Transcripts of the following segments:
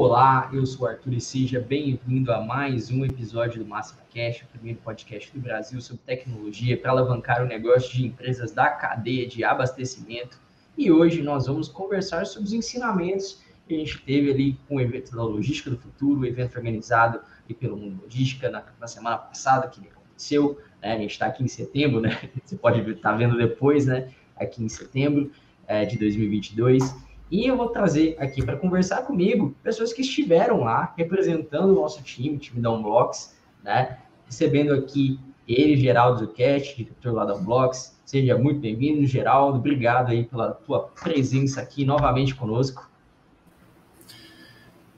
Olá, eu sou Arthur e seja bem-vindo a mais um episódio do Máxima Cash, o primeiro podcast do Brasil sobre tecnologia para alavancar o negócio de empresas da cadeia de abastecimento. E hoje nós vamos conversar sobre os ensinamentos que a gente teve ali com o evento da Logística do Futuro, o evento organizado pelo Mundo Logística na, na semana passada que aconteceu. Né? A gente está aqui em setembro, né? Você pode estar tá vendo depois, né? Aqui em setembro é, de 2022. E eu vou trazer aqui para conversar comigo pessoas que estiveram lá representando o nosso time, time da Unblocks, né? Recebendo aqui ele, Geraldo Zucchetti, diretor lá da Unblocks. Seja muito bem-vindo, Geraldo. Obrigado aí pela tua presença aqui novamente conosco.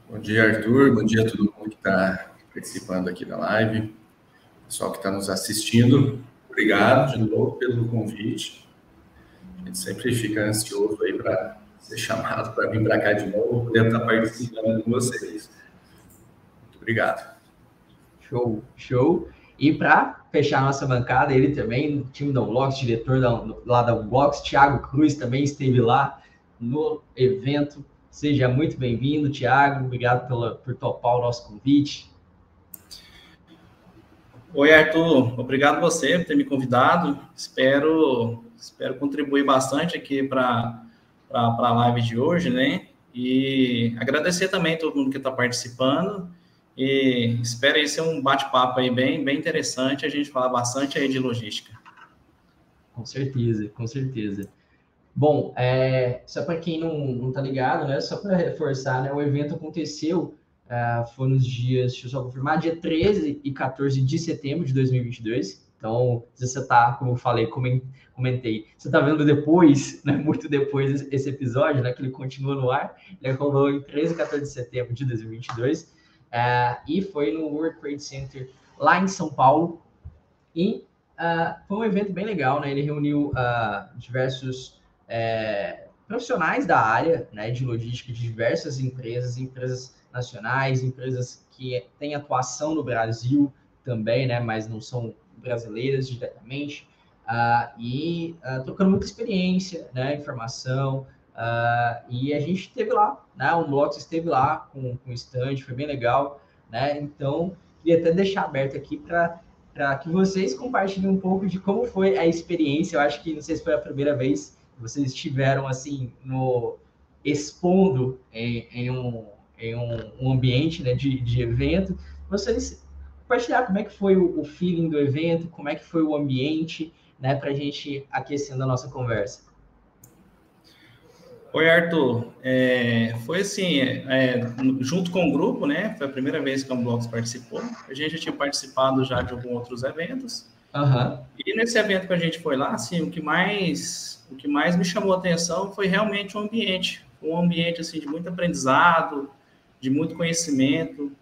Bom dia, Arthur. Bom dia a todo mundo que está participando aqui da live. Pessoal que está nos assistindo, obrigado de novo pelo convite. A gente sempre fica ansioso aí para ser chamado para vir para cá de novo, poder estar participando com vocês. Muito obrigado. Show, show. E para fechar nossa bancada, ele também, time da Unblocks, diretor da, lá da Unblocks, Thiago Cruz também esteve lá no evento. Seja muito bem-vindo, Thiago. Obrigado pela, por topar o nosso convite. Oi, Arthur. Obrigado a você por ter me convidado. Espero, espero contribuir bastante aqui para para a live de hoje, né? E agradecer também a todo mundo que está participando. E espero aí ser um bate-papo aí bem, bem interessante, a gente falar bastante aí de logística. Com certeza, com certeza. Bom, é, só para quem não, não tá ligado, né? Só para reforçar, né? O evento aconteceu, uh, foi nos dias, deixa eu só confirmar, dia 13 e 14 de setembro de 2022. Então, você está, como eu falei, comentei, você está vendo depois, né, muito depois esse episódio, né, que ele continua no ar, ele rolou em 13 e 14 de setembro de 2022, uh, e foi no World Trade Center lá em São Paulo, e uh, foi um evento bem legal, né, ele reuniu uh, diversos é, profissionais da área, né, de logística de diversas empresas, empresas nacionais, empresas que têm atuação no Brasil também, né, mas não são brasileiras diretamente, uh, e uh, trocando muita experiência, né, informação, uh, e a gente esteve lá, né, o Blox esteve lá com, com o stand, foi bem legal, né, então, queria até deixar aberto aqui para para que vocês compartilhem um pouco de como foi a experiência. Eu acho que não sei se foi a primeira vez que vocês estiveram assim no expondo em, em, um, em um, um ambiente né, de, de evento. Vocês compartilhar como é que foi o, o feeling do evento, como é que foi o ambiente, né, para a gente aquecendo a nossa conversa. Oi, Arthur. É, foi assim, é, junto com o grupo, né? Foi a primeira vez que a Unblocks participou. A gente já tinha participado já de alguns outros eventos. Uhum. E nesse evento que a gente foi lá, assim, o que mais, o que mais me chamou a atenção foi realmente o ambiente, um ambiente assim de muito aprendizado, de muito conhecimento,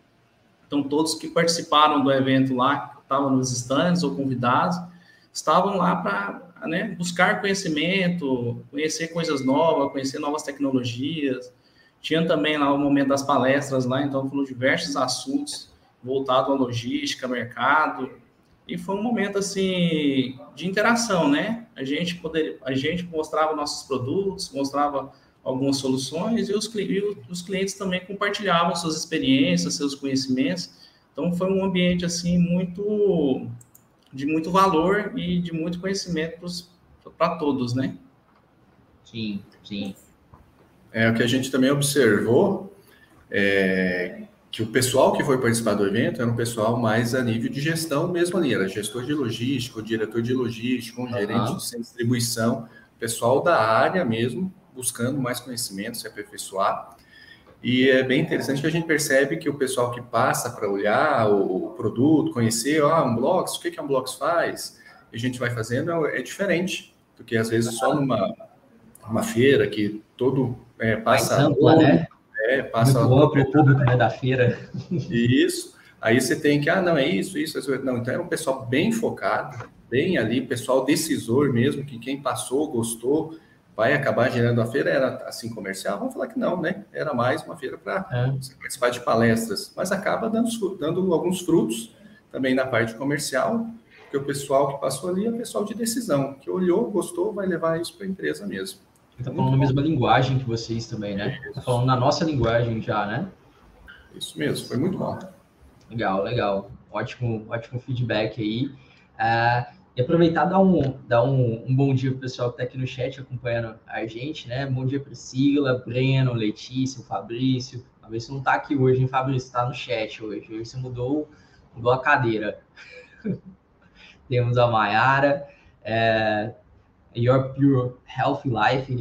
então, todos que participaram do evento lá, estavam nos stands ou convidados, estavam lá para né, buscar conhecimento, conhecer coisas novas, conhecer novas tecnologias. Tinha também lá o momento das palestras lá, então foram diversos assuntos voltados à logística, mercado, e foi um momento assim de interação, né? A gente poder, a gente mostrava nossos produtos, mostrava algumas soluções e os, e os clientes também compartilhavam suas experiências, seus conhecimentos. Então foi um ambiente assim muito de muito valor e de muito conhecimento para todos, né? Sim, sim. É o que a gente também observou, é, que o pessoal que foi participar do evento era um pessoal mais a nível de gestão mesmo ali, era gestor de logística, diretor de logística, um uhum. gerente de distribuição, pessoal da área mesmo, buscando mais conhecimento, se aperfeiçoar. E é bem interessante que a gente percebe que o pessoal que passa para olhar o, produto, conhecer, ah, um Blocks, o que, que um Blocks faz, e a gente vai fazendo, é, é diferente do que às vezes só numa uma feira que todo é, passa... Mais ampla, né? É, passa... Muito amplo o público né, da feira. Isso. Aí você tem que, ah, não, é isso, isso, isso. Não, então é um pessoal bem focado, bem ali, pessoal decisor mesmo, que quem passou, gostou, vai acabar gerando a feira, era assim comercial, vamos falar que não, né? Era mais uma feira para é. participar de palestras, mas acaba dando, dando alguns frutos também na parte comercial, porque o pessoal que passou ali é o pessoal de decisão, que olhou, gostou, vai levar isso para a empresa mesmo. Está falando na mesma linguagem que vocês também, né? Está falando na nossa linguagem já, né? Isso mesmo, foi muito bom. Legal, legal. Ótimo, ótimo feedback aí. Uh, e aproveitar dar um, dar um, um bom dia para o pessoal que está aqui no chat acompanhando a gente, né? Bom dia Priscila, Breno, Letícia, Fabrício. Talvez você não está aqui hoje, hein, Fabrício? Está no chat hoje. Hoje você mudou, mudou a cadeira. Temos a Mayara. É, Your Pure Healthy Life,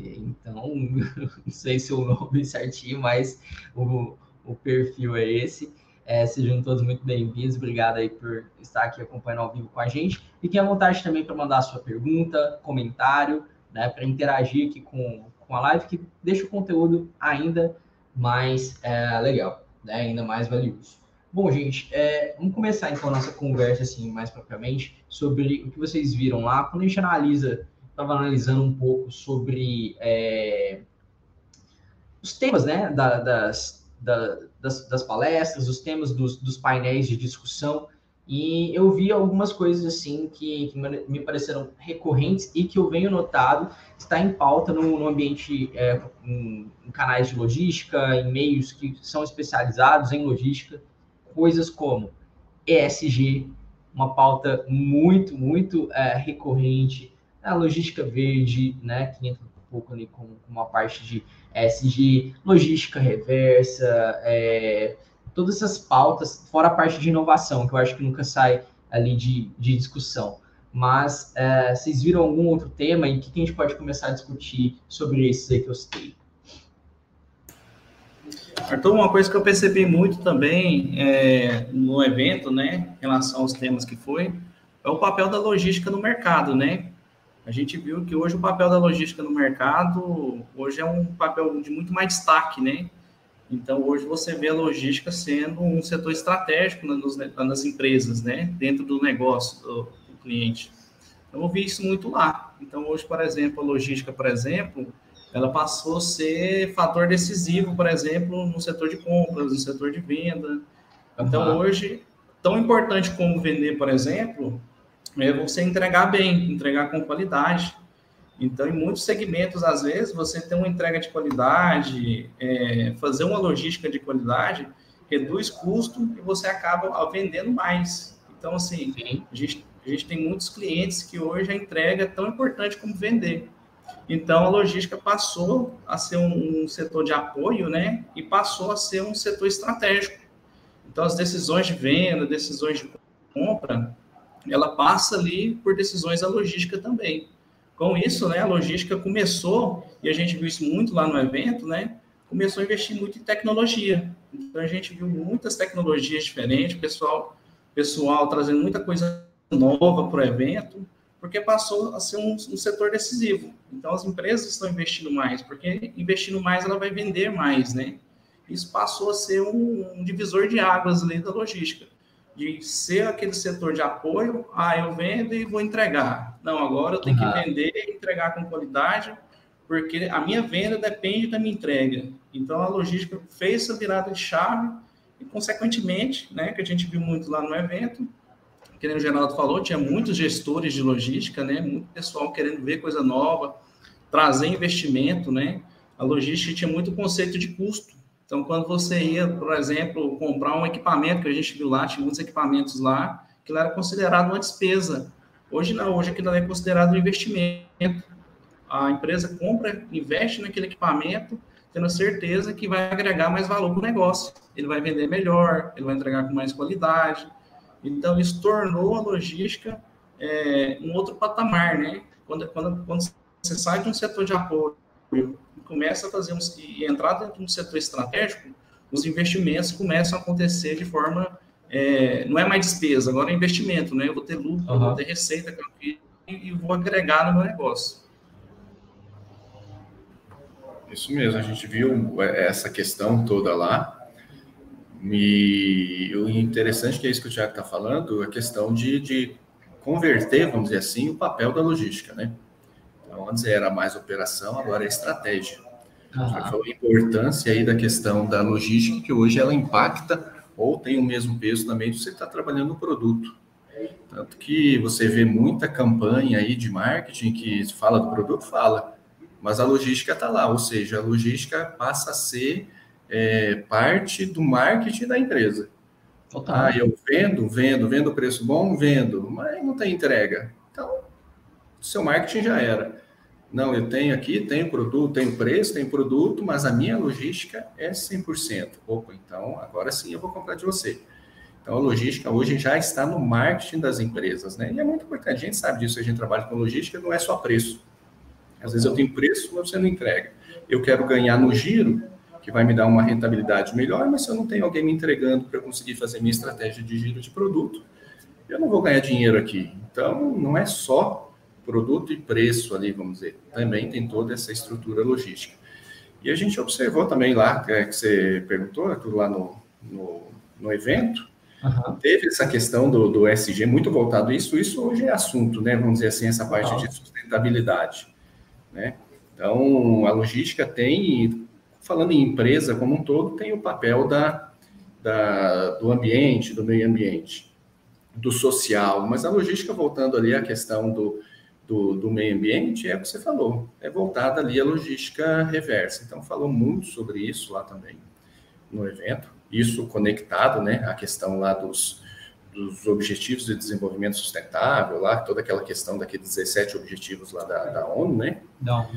então não sei se o nome certinho, mas o, o perfil é esse. É, sejam todos muito bem-vindos. Obrigado aí por estar aqui acompanhando ao vivo com a gente. Fiquem à vontade também para mandar sua pergunta, comentário, né, para interagir aqui com, com a live, que deixa o conteúdo ainda mais é, legal, né, ainda mais valioso. Bom, gente, é, vamos começar então a nossa conversa assim mais propriamente sobre o que vocês viram lá. Quando a gente analisa, estava analisando um pouco sobre é, os temas, né, da, das, da, das, das, palestras, os temas dos, dos, painéis de discussão, e eu vi algumas coisas assim que, que me pareceram recorrentes e que eu venho notado está em pauta no, no ambiente, é, em, em, canais de logística, em meios que são especializados em logística, coisas como ESG, uma pauta muito, muito é, recorrente, a logística verde, né, que entra pouco ali com, uma parte de SG, logística reversa, é, todas essas pautas, fora a parte de inovação, que eu acho que nunca sai ali de, de discussão. Mas é, vocês viram algum outro tema e o que, que a gente pode começar a discutir sobre esse aí que eu citei? Arthur, uma coisa que eu percebi muito também é, no evento, né, em relação aos temas que foi, é o papel da logística no mercado, né? A gente viu que hoje o papel da logística no mercado hoje é um papel de muito mais destaque, né? Então hoje você vê a logística sendo um setor estratégico nas, nas empresas, né? Dentro do negócio do, do cliente. Então eu vi isso muito lá. Então hoje, por exemplo, a logística, por exemplo, ela passou a ser fator decisivo, por exemplo, no setor de compras, no setor de venda. Então uhum. hoje, tão importante como vender, por exemplo, é você entregar bem, entregar com qualidade. Então, em muitos segmentos, às vezes, você tem uma entrega de qualidade, é, fazer uma logística de qualidade, reduz custo e você acaba vendendo mais. Então, assim, a gente, a gente tem muitos clientes que hoje a entrega é tão importante como vender. Então, a logística passou a ser um, um setor de apoio, né? E passou a ser um setor estratégico. Então, as decisões de venda, decisões de compra, ela passa ali por decisões da logística também. Com isso, né, a logística começou, e a gente viu isso muito lá no evento, né, começou a investir muito em tecnologia. Então, a gente viu muitas tecnologias diferentes, pessoal, pessoal trazendo muita coisa nova para o evento, porque passou a ser um, um, setor decisivo. Então, as empresas estão investindo mais, porque investindo mais, ela vai vender mais, né? Isso passou a ser um, um divisor de águas ali da logística de ser aquele setor de apoio, ah, eu vendo e vou entregar. Não, agora eu tenho uhum. que vender e entregar com qualidade, porque a minha venda depende da minha entrega. Então, a logística fez essa virada de chave e, consequentemente, né, que a gente viu muito lá no evento, que o Geraldo falou, tinha muitos gestores de logística, né, muito pessoal querendo ver coisa nova, trazer investimento, né, a logística tinha muito conceito de custo, então, quando você ia, por exemplo, comprar um equipamento, que a gente viu lá, tinha muitos equipamentos lá, aquilo era considerado uma despesa. Hoje não, hoje aquilo é considerado um investimento. A empresa compra, investe naquele equipamento, tendo certeza que vai agregar mais valor para o negócio. Ele vai vender melhor, ele vai entregar com mais qualidade. Então, isso tornou a logística é, um outro patamar, né? Quando, quando, quando você sai de um setor de apoio e começa a fazer um, e entrar dentro de um setor estratégico, os investimentos começam a acontecer de forma é, não é mais despesa, agora é investimento, né? Eu vou ter lucro, uhum. vou ter receita e, e vou agregar no meu negócio. Isso mesmo, a gente viu essa questão toda lá. E o interessante que é isso que o Tiago está falando, a questão de, de converter, vamos dizer assim, o papel da logística, né? Antes era mais operação, agora é estratégia. Uhum. a importância aí da questão da logística, que hoje ela impacta ou tem o mesmo peso também de você estar tá trabalhando no produto. Tanto que você vê muita campanha aí de marketing que fala do produto, fala, mas a logística está lá, ou seja, a logística passa a ser é, parte do marketing da empresa. Total. Ah, eu vendo, vendo, vendo preço bom, vendo, mas não tem entrega. Então, seu marketing já era. Não, eu tenho aqui, tenho produto, tenho preço, tenho produto, mas a minha logística é 100%. Opa, então agora sim eu vou comprar de você. Então a logística hoje já está no marketing das empresas, né? E é muito importante, a gente sabe disso, a gente trabalha com logística, não é só preço. Às vezes eu tenho preço, mas você não entrega. Eu quero ganhar no giro, que vai me dar uma rentabilidade melhor, mas se eu não tenho alguém me entregando para conseguir fazer minha estratégia de giro de produto, eu não vou ganhar dinheiro aqui. Então, não é só produto e preço ali, vamos dizer. Também tem toda essa estrutura logística. E a gente observou também lá, que é, você perguntou, tudo lá no, no, no evento, Uhum. Teve essa questão do, do SG muito voltado a isso, isso hoje é assunto, né? Vamos dizer assim, essa parte uhum. de sustentabilidade. Né? Então, a logística tem, falando em empresa como um todo, tem o papel da, da, do ambiente, do meio ambiente, do social, mas a logística, voltando ali à questão do, do, do, meio ambiente, é o que você falou, é voltada ali à logística reversa. Então, falou muito sobre isso lá também no evento, isso conectado, né, à questão lá dos, dos Objetivos de Desenvolvimento Sustentável, lá, toda aquela questão daqueles 17 objetivos lá da, da ONU, né? Não.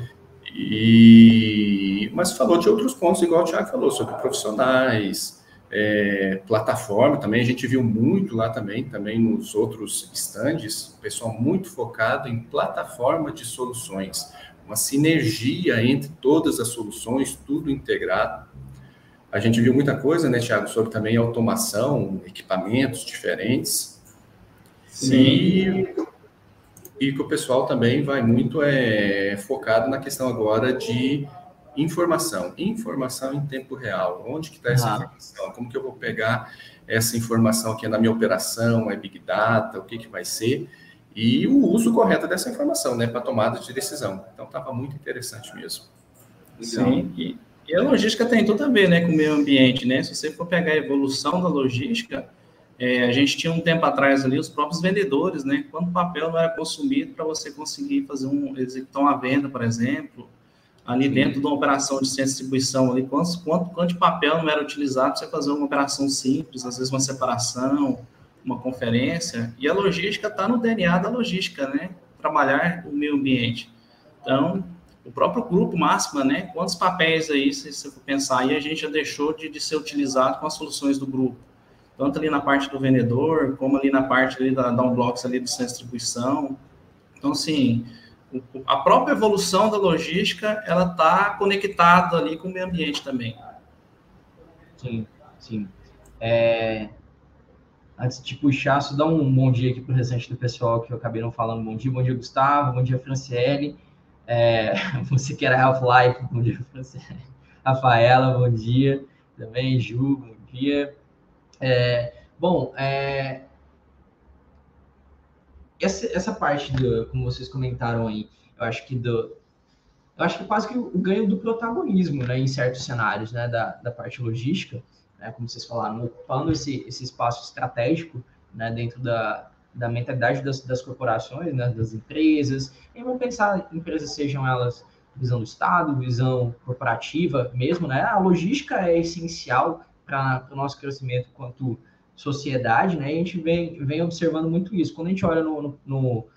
E, mas falou de outros pontos, igual o Thiago falou, sobre profissionais, é, plataforma também, a gente viu muito lá também, também nos outros estandes, pessoal muito focado em plataforma de soluções, uma sinergia entre todas as soluções, tudo integrado. A gente viu muita coisa, né, Thiago, sobre também automação, equipamentos diferentes. Sim. E, e que o pessoal também vai muito é, focado na questão agora de informação. Informação em tempo real. Onde que está essa ah. informação? Como que eu vou pegar essa informação aqui na minha operação? É Big Data? O que, que vai ser? E o uso correto dessa informação, né, para tomada de decisão. Então, estava muito interessante mesmo. Sim, e e a logística tem tudo a ver né, com o meio ambiente, né? Se você for pegar a evolução da logística, é, a gente tinha um tempo atrás ali os próprios vendedores, né? Quanto papel não era consumido para você conseguir fazer um executar uma venda, por exemplo, ali dentro de uma operação de distribuição ali, quanto, quanto, quanto de papel não era utilizado para você fazer uma operação simples, às vezes uma separação, uma conferência. E a logística está no DNA da logística, né? Trabalhar o meio ambiente. Então, o próprio grupo máxima, né? Quantos papéis aí, se você for pensar, aí a gente já deixou de, de ser utilizado com as soluções do grupo. Tanto ali na parte do vendedor, como ali na parte ali da downblocks ali do centro de distribuição. Então, assim, a própria evolução da logística, ela está conectada ali com o meio ambiente também. Sim, sim. É... Antes de puxar, só dar um bom dia aqui para o restante do pessoal que eu acabei não falando. Bom dia, bom dia, Gustavo, bom dia, Franciele. É, você que era Half-Life, bom dia, Rafaela, bom dia. Também, Ju, bom dia. É, bom, é, essa, essa parte, do, como vocês comentaram aí, eu acho que do, eu acho que quase que o ganho do protagonismo, né, em certos cenários, né, da, da parte logística, né, como vocês falaram, ocupando esse, esse espaço estratégico, né, dentro da, da mentalidade das, das corporações, né, das empresas. E vamos pensar empresas sejam elas visão do Estado, visão corporativa mesmo, né? A logística é essencial para o nosso crescimento quanto sociedade, né? E a gente vem, vem observando muito isso. Quando a gente olha no, no,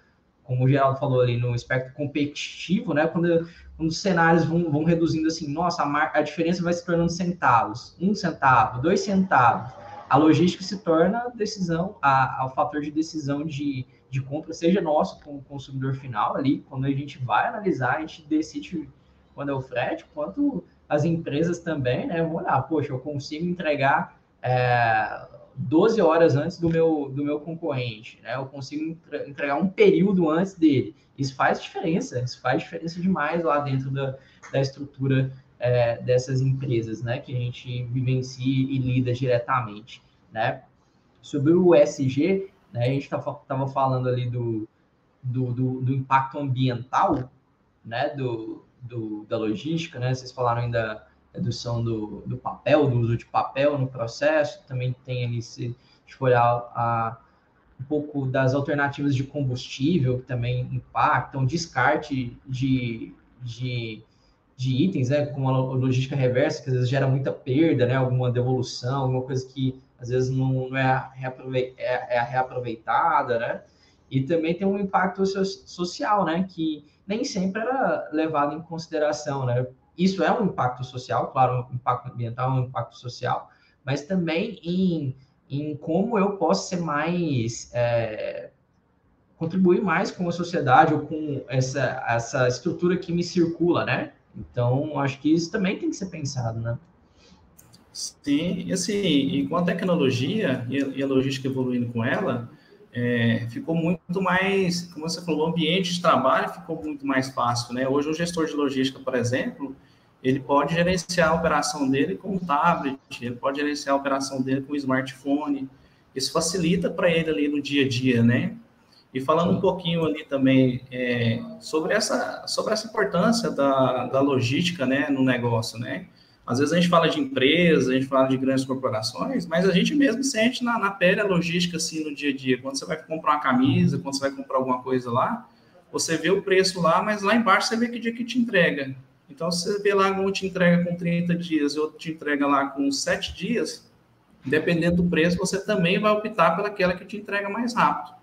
como o Geraldo falou ali, no espectro competitivo, né? Quando, quando os cenários vão, vão reduzindo assim, nossa, a, a diferença vai se tornando centavos, um centavo, dois centavos. A logística se torna decisão, a, a, o fator de decisão de, de compra, seja nosso como consumidor final ali, quando a gente vai analisar, a gente decide quando é o frete, quanto as empresas também, né? Vão olhar, poxa, eu consigo entregar é, 12 horas antes do meu, do meu concorrente, né? Eu consigo entregar um período antes dele. Isso faz diferença, isso faz diferença demais lá dentro da, da estrutura é, dessas empresas, né? Que a gente vivencia e lida diretamente, né? Sobre o ESG, né? A gente estava falando ali do, do, do, do, impacto ambiental, né? Do, do, da logística, né? Vocês falaram ainda redução do, do papel, do uso de papel no processo, também tem ali, se olhar a, um pouco das alternativas de combustível, que também impactam, descarte de, de, de itens, né, com a logística reversa, que às vezes gera muita perda, né, alguma devolução, alguma coisa que às vezes não, não é, reaproveitada, é, é reaproveitada, né, e também tem um impacto social, né, que nem sempre era levado em consideração, né, isso é um impacto social, claro, um impacto ambiental, um impacto social, mas também em, em como eu posso ser mais. É, contribuir mais com a sociedade ou com essa, essa estrutura que me circula, né? Então, acho que isso também tem que ser pensado, né? Sim, e assim, e com a tecnologia e a logística evoluindo com ela, é, ficou muito mais, como você falou, o ambiente de trabalho ficou muito mais fácil, né? Hoje, o gestor de logística, por exemplo, ele pode gerenciar a operação dele com um tablet, ele pode gerenciar a operação dele com um smartphone. Isso facilita para ele ali no dia a dia, né? E falando um pouquinho ali também é, sobre, essa, sobre essa importância da, da logística né, no negócio, né? Às vezes a gente fala de empresas, a gente fala de grandes corporações, mas a gente mesmo sente na, na pele a logística assim no dia a dia. Quando você vai comprar uma camisa, quando você vai comprar alguma coisa lá, você vê o preço lá, mas lá embaixo você vê que dia que te entrega. Então, se você vê lá um te entrega com 30 dias e outro te entrega lá com 7 dias, dependendo do preço, você também vai optar pelaquela que te entrega mais rápido.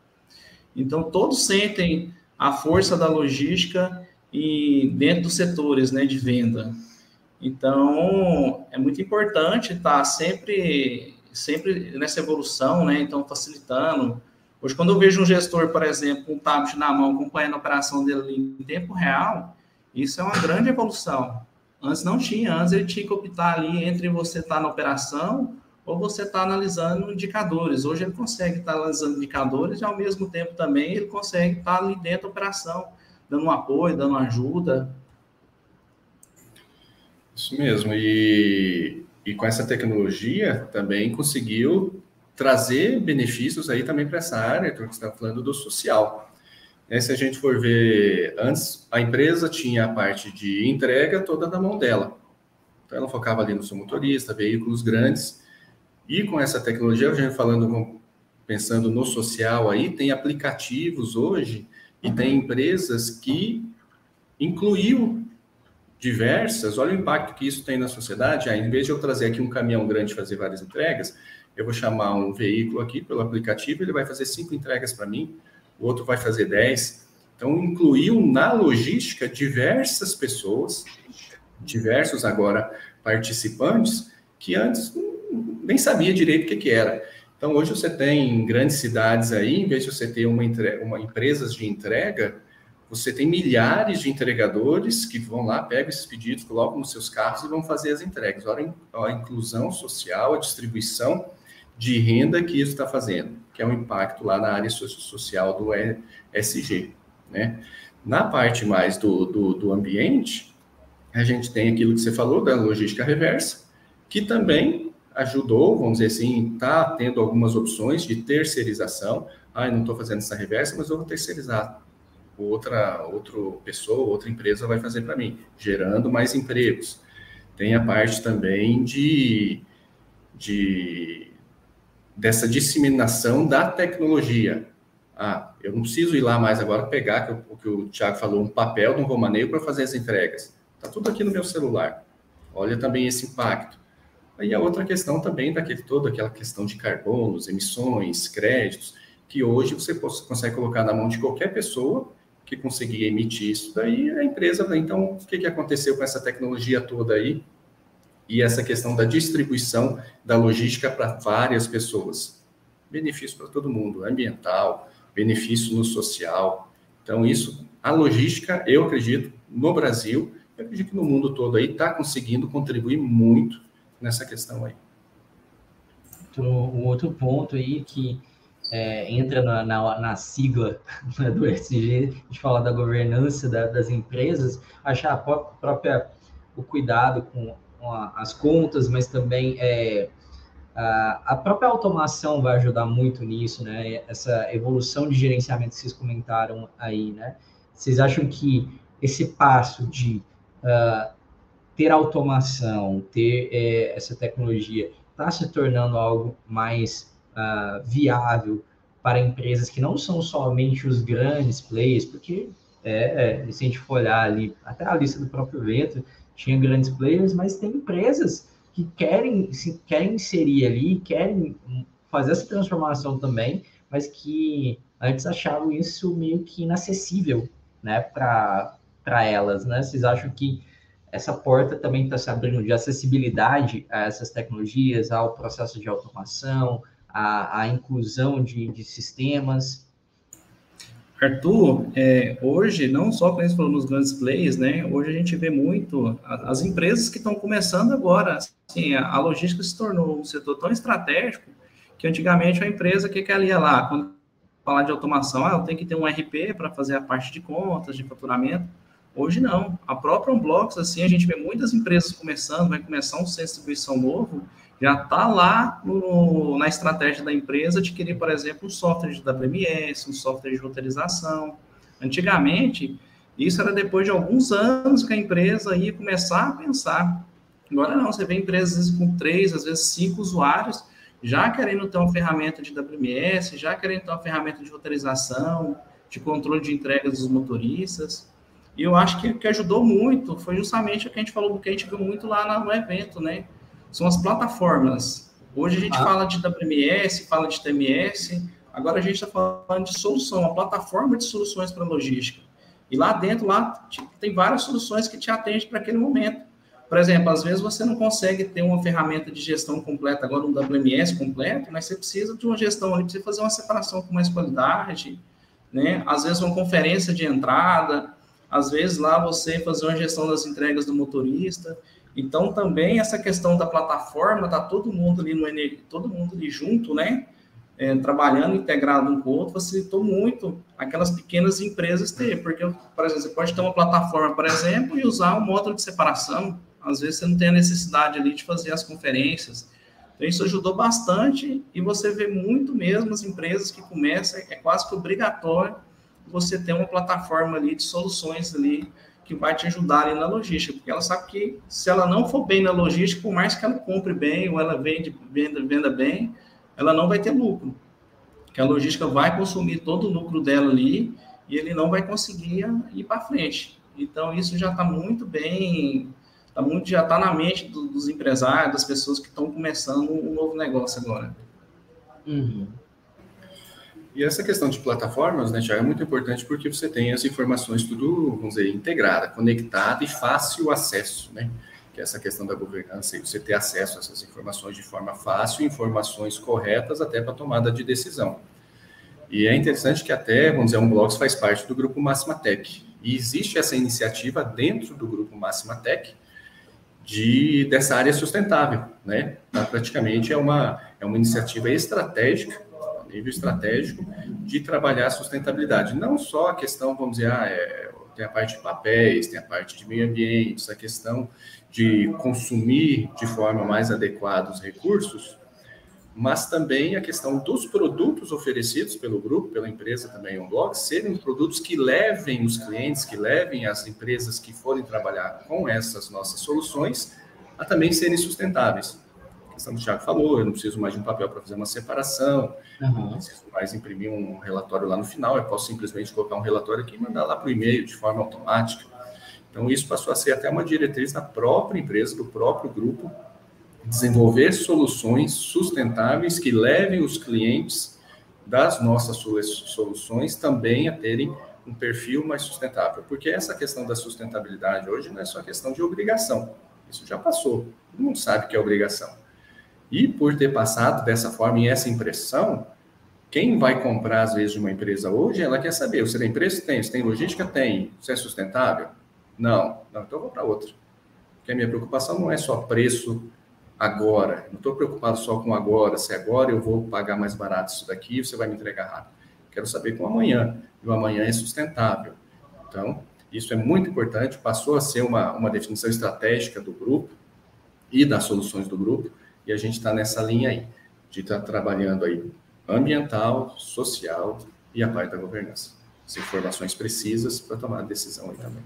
Então, todos sentem a força da logística e dentro dos setores né, de venda. Então, é muito importante estar sempre, sempre nessa evolução, né? Então, facilitando. Hoje, quando eu vejo um gestor, por exemplo, um tablet na mão, acompanhando a operação dele em tempo real, isso é uma grande evolução. Antes não tinha, antes ele tinha que optar ali entre você estar tá na operação ou você estar tá analisando indicadores. Hoje ele consegue estar tá analisando indicadores e ao mesmo tempo também ele consegue estar tá ali dentro da operação, dando um apoio, dando ajuda. Isso mesmo. E, e com essa tecnologia também conseguiu trazer benefícios aí também para essa área que você está falando do social. Né, se a gente for ver, antes a empresa tinha a parte de entrega toda na mão dela. Então ela focava ali no seu motorista, veículos grandes. E com essa tecnologia, a gente falando, pensando no social aí, tem aplicativos hoje e tem empresas que incluiu diversas, olha o impacto que isso tem na sociedade. Aí, em vez de eu trazer aqui um caminhão grande fazer várias entregas, eu vou chamar um veículo aqui pelo aplicativo, ele vai fazer cinco entregas para mim o outro vai fazer 10. Então, incluiu na logística diversas pessoas, diversos agora participantes, que antes nem sabia direito o que, que era. Então, hoje você tem em grandes cidades aí, em vez de você ter uma, uma empresas de entrega, você tem milhares de entregadores que vão lá, pegam esses pedidos, colocam nos seus carros e vão fazer as entregas. Olha a inclusão social, a distribuição de renda que isso está fazendo, que é um impacto lá na área social do ESG. Né? Na parte mais do, do, do ambiente, a gente tem aquilo que você falou da logística reversa, que também ajudou, vamos dizer assim, está tendo algumas opções de terceirização. Ah, eu não estou fazendo essa reversa, mas eu vou terceirizar. Outra, outra pessoa, outra empresa vai fazer para mim, gerando mais empregos. Tem a parte também de, de dessa disseminação da tecnologia. Ah, eu não preciso ir lá mais agora pegar o que o Tiago falou, um papel de um romaneio para fazer as entregas. Está tudo aqui no meu celular. Olha também esse impacto. Aí a outra questão também daquele todo, aquela questão de carbonos, emissões, créditos, que hoje você consegue colocar na mão de qualquer pessoa que conseguir emitir isso daí, a empresa, então, o que, que aconteceu com essa tecnologia toda aí? E essa questão da distribuição da logística para várias pessoas. Benefício para todo mundo, ambiental, benefício no social. Então, isso, a logística, eu acredito, no Brasil, eu acredito que no mundo todo aí, está conseguindo contribuir muito nessa questão aí. Um outro ponto aí que é, entra na, na, na sigla né, do SG, de falar da governança da, das empresas, achar a própria o cuidado com, as contas, mas também é, a, própria automação vai ajudar muito nisso, né? Essa evolução de gerenciamento que vocês comentaram aí, né? Vocês acham que esse passo de uh, ter automação, ter é, essa tecnologia, está se tornando algo mais uh, viável para empresas que não são somente os grandes players, porque é, é, se a gente for olhar ali, até a lista do próprio evento, tinha grandes players, mas tem empresas que querem, se, querem inserir ali, querem fazer essa transformação também, mas que antes achavam isso meio que inacessível, né, para elas, né? Vocês acham que essa porta também está se abrindo de acessibilidade a essas tecnologias, ao processo de automação, a, a inclusão de, de sistemas? Arthur, é, hoje, não só quando a gente falou nos grandes players, né? Hoje a gente vê muito as empresas que estão começando agora. Assim, a, a, logística se tornou um setor tão estratégico que antigamente a empresa que que ela ia lá, quando falar de automação, ela tem que ter um RP para fazer a parte de contas, de faturamento. Hoje não. A própria Unblocks, assim, a gente vê muitas empresas começando, vai começar um centro de distribuição novo, já está lá no, na estratégia da empresa adquirir, por exemplo, um software de WMS, um software de roteirização. Antigamente, isso era depois de alguns anos que a empresa ia começar a pensar. Agora não, você vê empresas com três, às vezes cinco usuários, já querendo ter uma ferramenta de WMS, já querendo ter uma ferramenta de roteirização, de controle de entrega dos motoristas. E eu acho que o que ajudou muito foi justamente o que a gente falou, que a gente viu muito lá no evento, né? São as plataformas. Hoje a gente ah. fala de WMS, fala de TMS, agora a gente está falando de solução, uma plataforma de soluções para logística. E lá dentro, lá tem várias soluções que te atendem para aquele momento. Por exemplo, às vezes você não consegue ter uma ferramenta de gestão completa, agora um WMS completo, mas você precisa de uma gestão ali você fazer uma separação com mais qualidade, né? Às vezes uma conferência de entrada, às vezes lá você fazer uma gestão das entregas do motorista. Então, também essa questão da plataforma, tá todo mundo ali no todo mundo ali junto, né? É, trabalhando integrado um com o outro, facilitou muito aquelas pequenas empresas ter, porque, por exemplo, você pode ter uma plataforma, por exemplo, e usar um módulo de separação. Às vezes você não tem a necessidade ali de fazer as conferências. Então, isso ajudou bastante e você vê muito mesmo as empresas que começam, é quase que obrigatório você ter uma plataforma ali de soluções ali que vai te ajudar ali na logística, porque ela sabe que se ela não for bem na logística, por mais que ela compre bem ou ela vende, venda, venda bem, ela não vai ter lucro. Que a logística vai consumir todo o lucro dela ali e ele não vai conseguir ir para frente. Então isso já está muito bem, tá muito já está na mente do, dos empresários, das pessoas que estão começando um novo negócio agora. Uhum. E essa questão de plataformas, né, Tiago, é muito importante porque você tem as informações tudo, vamos dizer, integrada, conectada e fácil acesso, né? Que é essa questão da governança e você ter acesso a essas informações de forma fácil, informações corretas até para tomada de decisão. E é interessante que até, vamos dizer, um Blogs faz parte do grupo Máxima Tech. E existe essa iniciativa dentro do grupo Máxima Tech de, dessa área sustentável, né? Praticamente é uma, é uma iniciativa estratégica nível estratégico, de trabalhar a sustentabilidade. Não só a questão, vamos dizer, ah, é, tem a parte de papéis, tem a parte de meio ambiente, a questão de consumir de forma mais adequada os recursos, mas também a questão dos produtos oferecidos pelo grupo, pela empresa também blog, serem produtos que levem os clientes, que levem as empresas que forem trabalhar com essas nossas soluções a também serem sustentáveis questão que o Thiago falou, eu não preciso mais de um papel para fazer uma separação, uhum. não preciso mais imprimir um relatório lá no final, eu posso simplesmente colocar um relatório aqui e mandar lá para o e-mail de forma automática. Então, isso passou a ser até uma diretriz da própria empresa, do próprio grupo, desenvolver soluções sustentáveis que levem os clientes das nossas soluções também a terem um perfil mais sustentável, porque essa questão da sustentabilidade hoje não é só questão de obrigação, isso já passou, todo mundo sabe que é obrigação. E por ter passado dessa forma e essa impressão, quem vai comprar, às vezes, uma empresa hoje, ela quer saber, você tem preço? Tem. Você tem logística? Tem. Você é sustentável? Não. Não, então eu vou para outra. Porque a minha preocupação não é só preço agora. Não estou preocupado só com agora. Se agora eu vou pagar mais barato isso daqui, você vai me entregar rápido. Quero saber com amanhã. E o amanhã é sustentável. Então, isso é muito importante. Passou a ser uma, uma definição estratégica do grupo e das soluções do grupo. E a gente está nessa linha aí, de estar tá trabalhando aí ambiental, social e a parte da governança. As informações precisas para tomar a decisão aí também.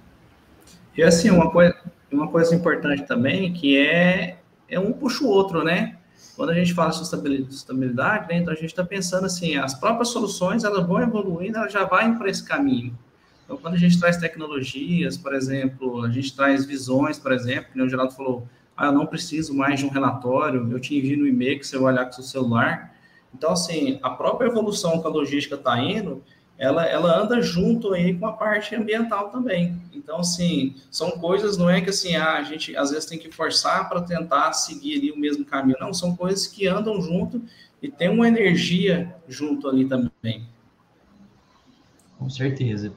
E assim, uma coisa, uma coisa importante também, que é, é um puxa o outro, né? Quando a gente fala de sustentabilidade, né, então a gente está pensando assim, as próprias soluções, elas vão evoluindo, elas já vão para esse caminho. Então, quando a gente traz tecnologias, por exemplo, a gente traz visões, por exemplo, que o Geraldo falou, ah, eu não preciso mais de um relatório, eu te envio no e-mail que você vai olhar com o seu celular. Então, assim, a própria evolução que a logística está indo, ela, ela anda junto aí com a parte ambiental também. Então, assim, são coisas, não é que assim, ah, a gente às vezes tem que forçar para tentar seguir ali o mesmo caminho. Não, são coisas que andam junto e tem uma energia junto ali também. Com certeza.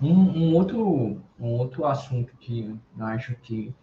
Um, um outro, um outro assunto que eu acho que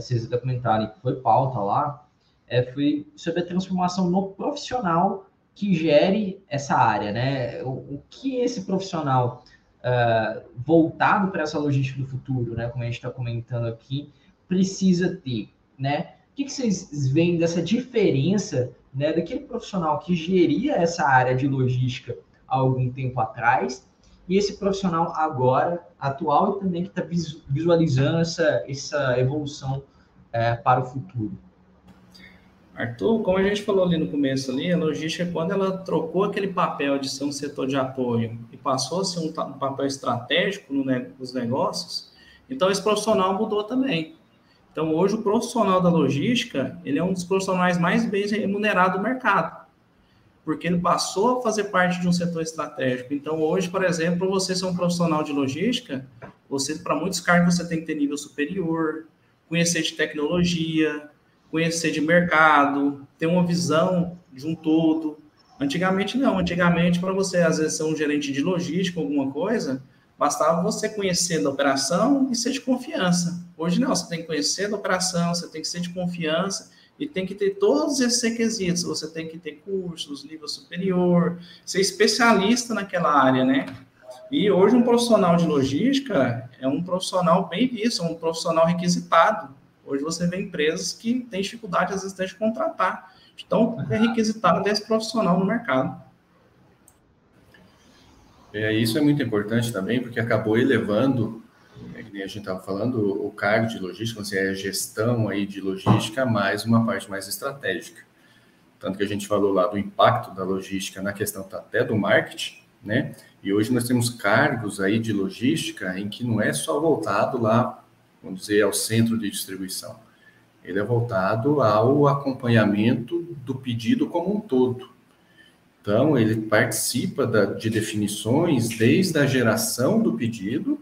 vocês documentário que foi pauta lá, é, foi sobre a transformação no profissional que gere essa área, né? O, o que esse profissional uh, voltado para essa logística do futuro, né? Como a gente está comentando aqui, precisa ter, né? O que, que vocês veem dessa diferença, né? Daquele profissional que geria essa área de logística há algum tempo atrás e esse profissional agora, atual, e também que está visualizando essa, essa evolução é, para o futuro. Arthur, como a gente falou ali no começo ali, a logística, quando ela trocou aquele papel de ser um setor de apoio e passou a ser um, um papel estratégico no, nos negócios, então esse profissional mudou também. Então hoje o profissional da logística, ele é um dos profissionais mais bem remunerados do mercado, porque ele passou a fazer parte de um setor estratégico. Então hoje, por exemplo, você ser um profissional de logística, você para muitos cargos você tem que ter nível superior, conhecer de tecnologia, conhecer de mercado, ter uma visão de um todo. Antigamente não, antigamente para você às vezes ser um gerente de logística, alguma coisa, bastava você conhecer da operação e ser de confiança. Hoje não, você tem que conhecer da operação, você tem que ser de confiança e tem que ter todos esses requisitos. Você tem que ter cursos, nível superior, ser especialista naquela área, né? E hoje um profissional de logística é um profissional bem visto, é um profissional requisitado. Hoje você vê empresas que têm dificuldade, às vezes, de contratar. Então, é requisitado desse profissional no mercado. É, isso é muito importante também, porque acabou elevando, é, que nem a gente estava falando, o cargo de logística, assim, é a gestão aí de logística, mais uma parte mais estratégica. Tanto que a gente falou lá do impacto da logística na questão até do marketing, né? E hoje nós temos cargos aí de logística em que não é só voltado lá vamos dizer, ao centro de distribuição. Ele é voltado ao acompanhamento do pedido como um todo. Então, ele participa da, de definições desde a geração do pedido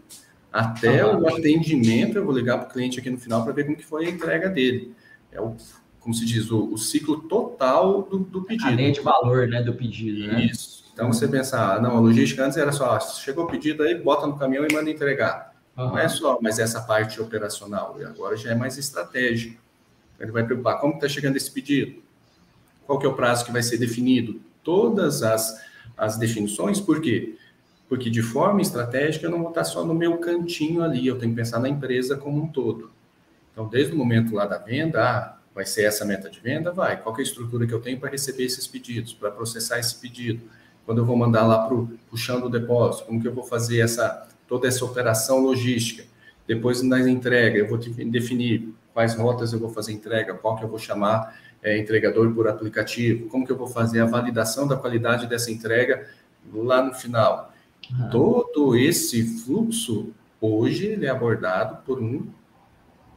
até ah, o atendimento. Eu vou ligar para o cliente aqui no final para ver como que foi a entrega dele. É o, como se diz, o, o ciclo total do, do pedido. A de valor né, do pedido, né? Isso. Então, você pensar, ah, não, a logística antes era só, chegou o pedido aí, bota no caminhão e manda entregar. Uhum. Não é só, mas essa parte operacional. E agora já é mais estratégico. Ele vai preocupar como está chegando esse pedido, qual que é o prazo que vai ser definido, todas as, as definições, por quê? Porque de forma estratégica eu não vou estar só no meu cantinho ali, eu tenho que pensar na empresa como um todo. Então, desde o momento lá da venda, ah, vai ser essa meta de venda? Vai. Qual é a estrutura que eu tenho para receber esses pedidos, para processar esse pedido? Quando eu vou mandar lá para puxando o depósito, como que eu vou fazer essa toda essa operação logística. Depois, na entrega, eu vou definir quais rotas eu vou fazer entrega, qual que eu vou chamar é, entregador por aplicativo, como que eu vou fazer a validação da qualidade dessa entrega lá no final. Uhum. Todo esse fluxo, hoje, ele é abordado por um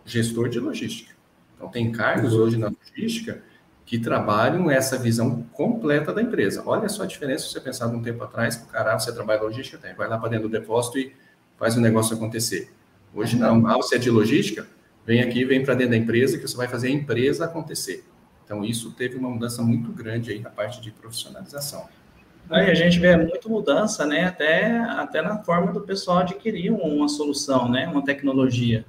gestor de logística. Então, tem cargos hoje na logística que trabalham essa visão completa da empresa. Olha só a diferença se você pensar um tempo atrás, que o cara, você trabalha logística, tem, vai lá para dentro do depósito e faz o negócio acontecer. Hoje não, ah, você é de logística, vem aqui, vem para dentro da empresa que você vai fazer a empresa acontecer. Então isso teve uma mudança muito grande aí na parte de profissionalização. Aí a gente vê muita mudança, né? Até, até na forma do pessoal adquirir uma solução, né? Uma tecnologia.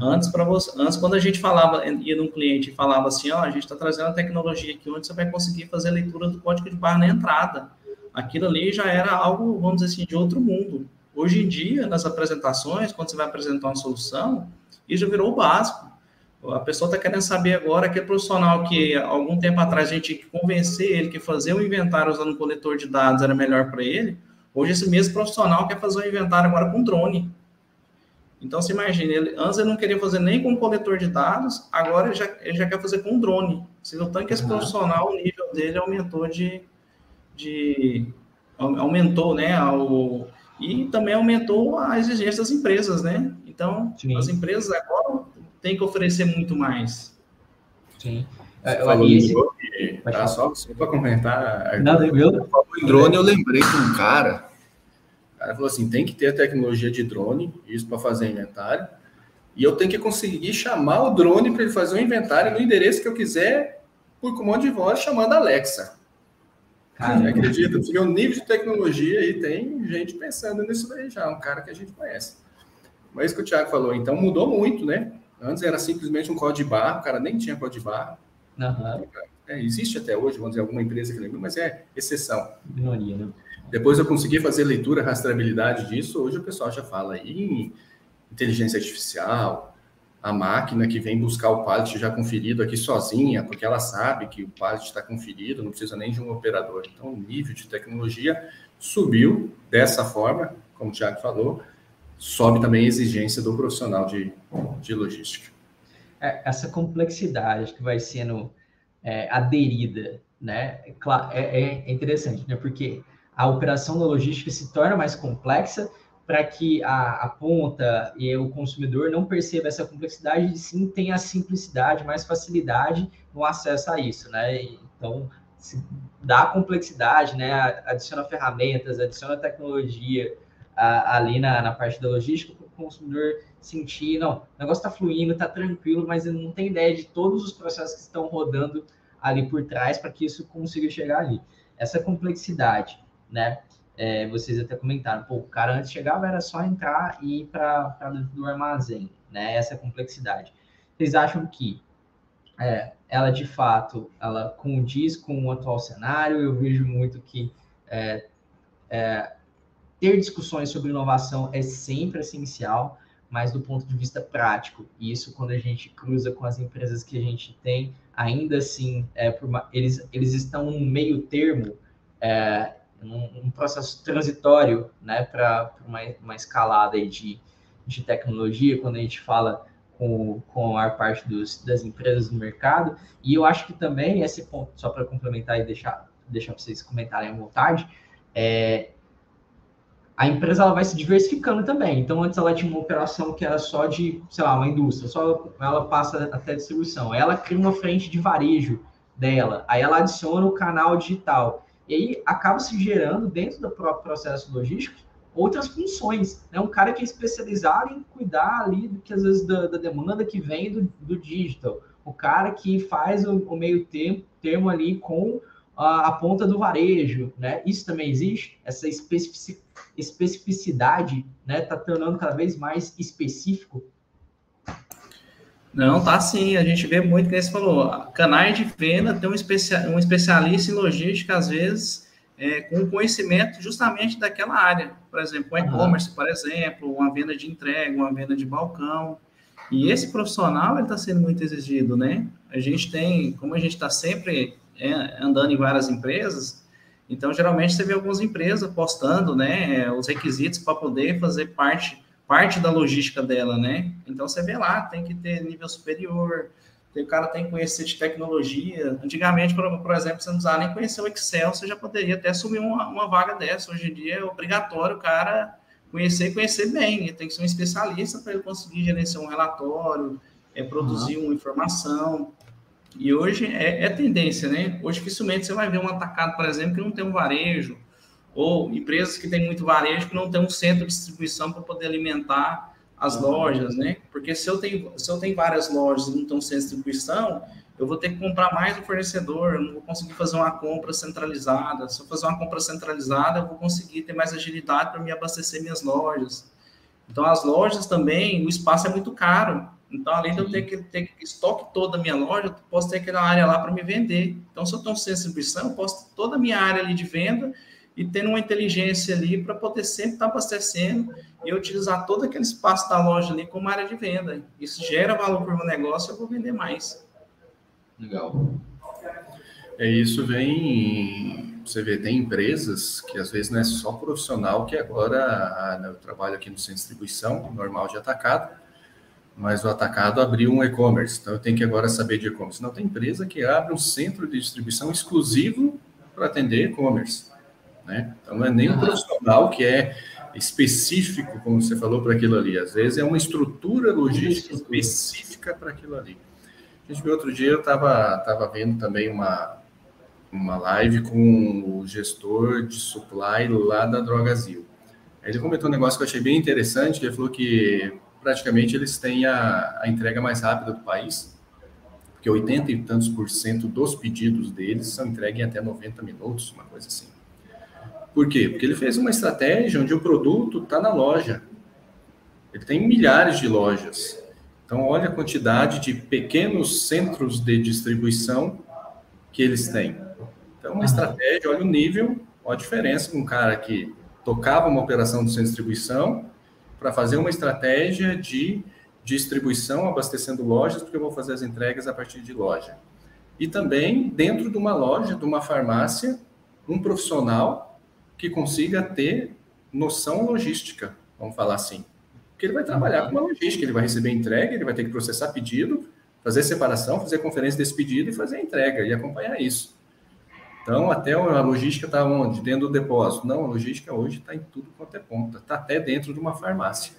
Antes, para você, antes, quando a gente falava, ia num cliente e falava assim, ó, a gente está trazendo a tecnologia aqui onde você vai conseguir fazer a leitura do código de barra na entrada. Aquilo ali já era algo, vamos dizer assim, de outro mundo. Hoje em dia, nas apresentações, quando você vai apresentar uma solução, isso já virou o básico. A pessoa está querendo saber agora, aquele profissional que algum tempo atrás a gente tinha que convencer ele que fazer um inventário usando um coletor de dados era melhor para ele, hoje esse mesmo profissional quer fazer um inventário agora com drone. Então, você imagina, ele, antes ele não queria fazer nem com coletor de dados, agora ele já, ele já quer fazer com drone. Você viu tanto que esse uhum. profissional, o nível dele aumentou de... de aumentou, né, ao, e também aumentou a exigência das empresas, né? Então, Sim. as empresas agora têm que oferecer muito mais. Sim. É, falou esse... drone, tá, só, só para comentar. Não, eu... Em drone, eu lembrei de um cara cara falou assim: tem que ter a tecnologia de drone, isso para fazer inventário, e eu tenho que conseguir chamar o drone para ele fazer o inventário no endereço que eu quiser, por comando de voz, chamando a Alexa. Acredita? Porque o nível de tecnologia aí tem gente pensando nisso daí já, um cara que a gente conhece. Mas isso que o Thiago falou, então mudou muito, né? Antes era simplesmente um código de barra, o cara nem tinha código de barra. Uhum. É, existe até hoje, vamos dizer, alguma empresa que lembra, mas é exceção. Minoria, né? Depois eu consegui fazer leitura, rastreabilidade disso. Hoje o pessoal já fala em inteligência artificial, a máquina que vem buscar o pallet já conferido aqui sozinha, porque ela sabe que o pallet está conferido, não precisa nem de um operador. Então, o nível de tecnologia subiu dessa forma, como o Tiago falou, sobe também a exigência do profissional de, de logística. É, essa complexidade que vai sendo é, aderida, né? É, é, é interessante, né? Porque a operação da logística se torna mais complexa para que a, a, ponta e o consumidor não perceba essa complexidade e sim tenha simplicidade, mais facilidade no acesso a isso, né? Então, se dá complexidade, né? Adiciona ferramentas, adiciona tecnologia a, ali na, na parte da logística para o consumidor sentir, não, o negócio está fluindo, está tranquilo, mas ele não tem ideia de todos os processos que estão rodando ali por trás para que isso consiga chegar ali. Essa complexidade né? É, vocês até comentaram, pô, o cara antes chegava era só entrar e ir para dentro do armazém, né? Essa complexidade. Vocês acham que é, ela de fato ela condiz com o atual cenário? Eu vejo muito que é, é, ter discussões sobre inovação é sempre essencial, mas do ponto de vista prático, e isso quando a gente cruza com as empresas que a gente tem, ainda assim, é, uma, eles, eles estão no meio termo é, um, um processo transitório né, para uma, uma escalada de, de tecnologia, quando a gente fala com, com a parte dos, das empresas do mercado. E eu acho que também, esse ponto, só para complementar e deixar, deixar para vocês comentarem à vontade, é, a empresa ela vai se diversificando também. Então, antes ela tinha uma operação que era só de, sei lá, uma indústria, só ela passa até distribuição. Ela cria uma frente de varejo dela, aí ela adiciona o canal digital. E aí acaba se gerando, dentro do próprio processo logístico, outras funções. Né? Um cara que é especializado em cuidar ali que às vezes da, da demanda que vem do, do, digital. O cara que faz o, o meio termo, termo ali com a, a, ponta do varejo, né? Isso também existe, essa especificidade, né? Tá tornando cada vez mais específico não, tá sim. A gente vê muito que você falou. Canais de venda tem um, especia um especialista em logística, às vezes, é, com conhecimento justamente daquela área. Por exemplo, o e-commerce, por exemplo, uma venda de entrega, uma venda de balcão. E esse profissional ele está sendo muito exigido, né? A gente tem, como a gente está sempre andando em várias empresas, então geralmente você vê algumas empresas postando, né, os requisitos para poder fazer parte parte da logística dela, né? Então você vê lá, tem que ter nível superior, o cara tem que conhecer de tecnologia. Antigamente, por, por exemplo, você não precisava nem conhecer o Excel, você já poderia até assumir uma, uma vaga dessa. Hoje em dia é obrigatório o cara conhecer e conhecer bem. Ele tem que ser um especialista para ele conseguir gerenciar um relatório, é, produzir uhum. uma informação. E hoje é, é, tendência, né? Hoje dificilmente você vai ver um atacado, por exemplo, que não tem um varejo, ou empresas que têm muito varejo que não tem um centro de distribuição para poder alimentar as lojas, né? Porque se eu tenho, se eu tenho várias lojas e não tenho um centro de distribuição, eu vou ter que comprar mais do fornecedor, eu não vou conseguir fazer uma compra centralizada. Se eu fazer uma compra centralizada, eu vou conseguir ter mais agilidade para me abastecer minhas lojas. Então, as lojas também, o espaço é muito caro. Então, além de eu ter que ter que estoque toda a minha loja, eu posso ter aquela área lá para me vender. Então, se eu tenho sem distribuição, eu posso ter toda a minha área ali de venda e tendo uma inteligência ali para poder sempre estar tá abastecendo e utilizar todo aquele espaço da loja ali como área de venda. Isso gera valor para o meu negócio, eu vou vender mais. Legal. É isso vem, você vê, tem empresas que às vezes não é só profissional que agora né, eu trabalho aqui no centro de distribuição, normal de atacado, mas o atacado abriu um e-commerce, então eu tenho que agora saber de e-commerce. Não, tem empresa que abre um centro de distribuição exclusivo para atender e-commerce. Né? Então não é nem um profissional que é específico, como você falou, para aquilo ali. Às vezes é uma estrutura logística específica para aquilo ali. A gente outro dia, eu estava tava vendo também uma, uma live com o gestor de supply lá da Drogazil. Ele comentou um negócio que eu achei bem interessante, que ele falou que praticamente eles têm a, a entrega mais rápida do país, porque 80 e tantos por cento dos pedidos deles são entregues em até 90 minutos, uma coisa assim. Por quê? Porque ele fez uma estratégia onde o produto está na loja. Ele tem milhares de lojas. Então, olha a quantidade de pequenos centros de distribuição que eles têm. Então, uma estratégia, olha o nível, olha a diferença com um cara que tocava uma operação de distribuição para fazer uma estratégia de distribuição abastecendo lojas, porque eu vou fazer as entregas a partir de loja. E também, dentro de uma loja, de uma farmácia, um profissional que consiga ter noção logística, vamos falar assim. Porque ele vai trabalhar com uma logística, ele vai receber entrega, ele vai ter que processar pedido, fazer separação, fazer conferência desse pedido e fazer a entrega e acompanhar isso. Então, até a logística está onde? Dentro do depósito. Não, a logística hoje está em tudo quanto é ponta, está até dentro de uma farmácia.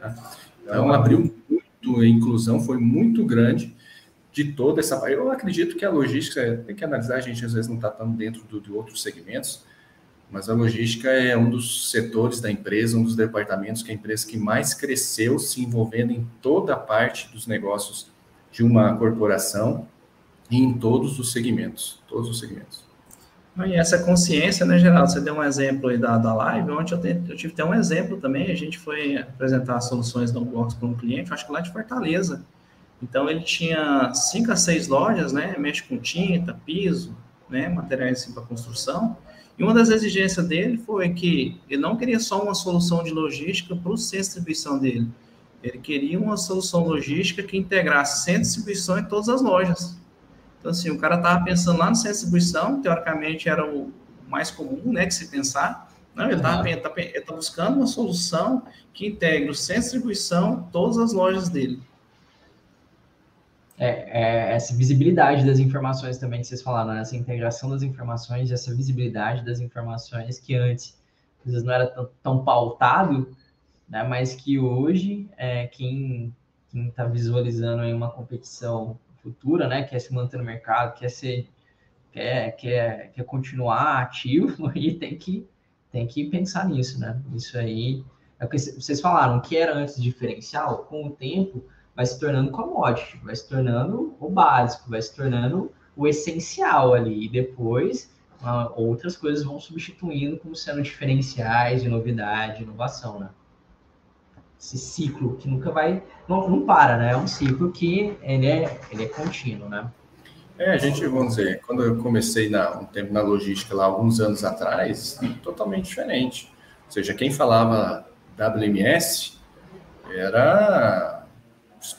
Tá? Então, abriu muito, a inclusão foi muito grande de toda essa parte. Eu acredito que a logística, tem que analisar, a gente às vezes não está tão dentro do, de outros segmentos, mas a logística é um dos setores da empresa, um dos departamentos que é a empresa que mais cresceu se envolvendo em toda a parte dos negócios de uma corporação e em todos os segmentos, todos os segmentos. E essa consciência, né, Geraldo? Você deu um exemplo aí da, da live, onde eu, eu tive até um exemplo também. A gente foi apresentar soluções no box para um cliente, acho que lá de Fortaleza. Então, ele tinha cinco a seis lojas, né? Mexe com tinta, piso, né? Materiais assim, para construção. E uma das exigências dele foi que ele não queria só uma solução de logística para o centro de distribuição dele. Ele queria uma solução logística que integrasse centro de distribuição em todas as lojas. Então, assim, o cara estava pensando lá no centro de distribuição, teoricamente era o mais comum, né, de se pensar. Não, ele está uhum. tá, tá buscando uma solução que integre o centro de distribuição, todas as lojas dele. É, é, essa visibilidade das informações também que vocês falaram, né? essa integração das informações, essa visibilidade das informações que antes às vezes não era tão, tão pautado, né? mas que hoje é, quem está visualizando aí uma competição futura, né? Quer se manter no mercado, quer ser, quer, quer, quer continuar ativo e tem que, tem que pensar nisso, né? Isso aí é o que vocês falaram, que era antes diferencial, com o tempo vai se tornando commodity, vai se tornando o básico, vai se tornando o essencial ali, e depois uh, outras coisas vão substituindo como sendo diferenciais de novidade, inovação, né? Esse ciclo que nunca vai, não, não para, né? É um ciclo que ele é, ele é contínuo, né? É, a gente, vamos dizer, quando eu comecei na, um tempo na logística lá, alguns anos atrás, totalmente diferente. Ou seja, quem falava WMS era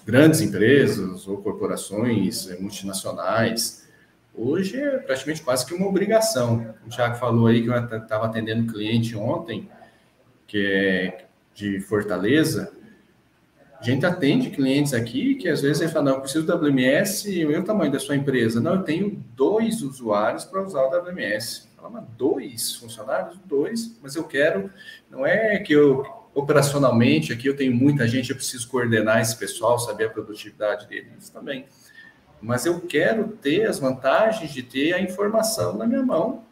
grandes empresas ou corporações multinacionais. Hoje é praticamente quase que uma obrigação. O Thiago falou aí que eu estava atendendo cliente ontem, que é de Fortaleza, a gente atende clientes aqui que às vezes ele fala, não, eu preciso do WMS e o tamanho da sua empresa. Não, eu tenho dois usuários para usar o WMS. Fala, mas dois funcionários? Dois, mas eu quero, não é que eu operacionalmente aqui eu tenho muita gente, eu preciso coordenar esse pessoal, saber a produtividade deles também. mas eu quero ter as vantagens de ter a informação na minha mão,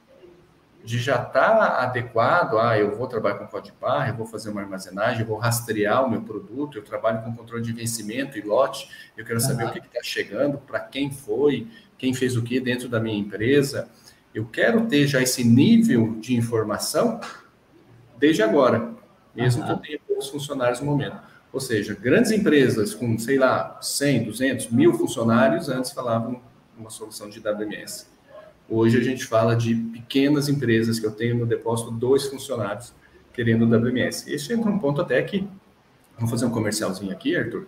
de já estar tá adequado, ah, eu vou trabalhar com código barra, eu vou fazer uma armazenagem, eu vou rastrear o meu produto, eu trabalho com controle de vencimento e lote, eu quero saber uhum. o que está chegando, para quem foi, quem fez o que dentro da minha empresa. Eu quero ter já esse nível de informação desde agora, mesmo uhum. que eu tenha poucos funcionários no momento. Ou seja, grandes empresas com, sei lá, 100, 200, mil funcionários, antes falavam uma solução de WMS. Hoje a gente fala de pequenas empresas que eu tenho no depósito dois funcionários querendo o WMS. Esse entra um ponto até que, vamos fazer um comercialzinho aqui, Arthur.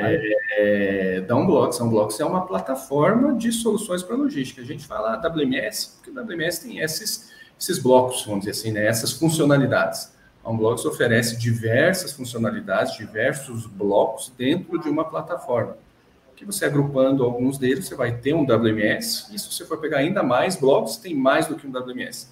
É, é, Downblocks, Downblocks é uma plataforma de soluções para logística. A gente fala WMS, porque o WMS tem esses, esses blocos, vamos dizer assim, né? essas funcionalidades. A Unblocks oferece diversas funcionalidades, diversos blocos dentro de uma plataforma. Que você agrupando alguns deles, você vai ter um WMS, e se você for pegar ainda mais blocos, tem mais do que um WMS.